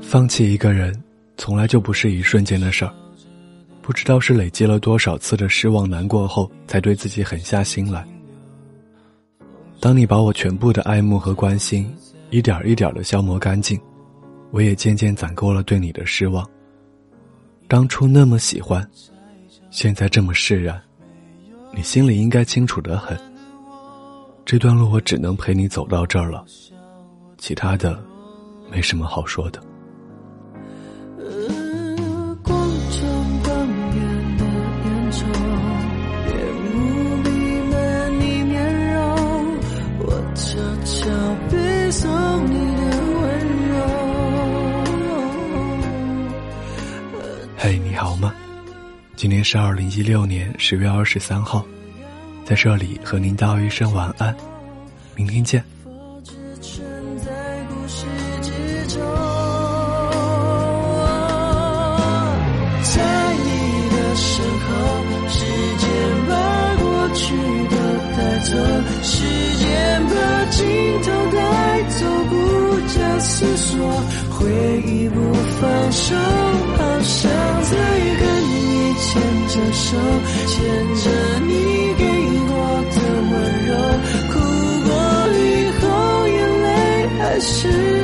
放弃一个人，从来就不是一瞬间的事儿。不知道是累积了多少次的失望、难过后，才对自己狠下心来。当你把我全部的爱慕和关心，一点一点的消磨干净，我也渐渐攒够了对你的失望。当初那么喜欢，现在这么释然，你心里应该清楚的很。这段路我只能陪你走到这儿了，其他的，没什么好说的。嘿，你好吗？今天是二零一六年十月二十三号，在这里和您道一声晚安，明天见。在你的身后，时间把过去都带走，回忆不放手好想再跟你牵着手牵着你给我的温柔哭过以后眼泪还是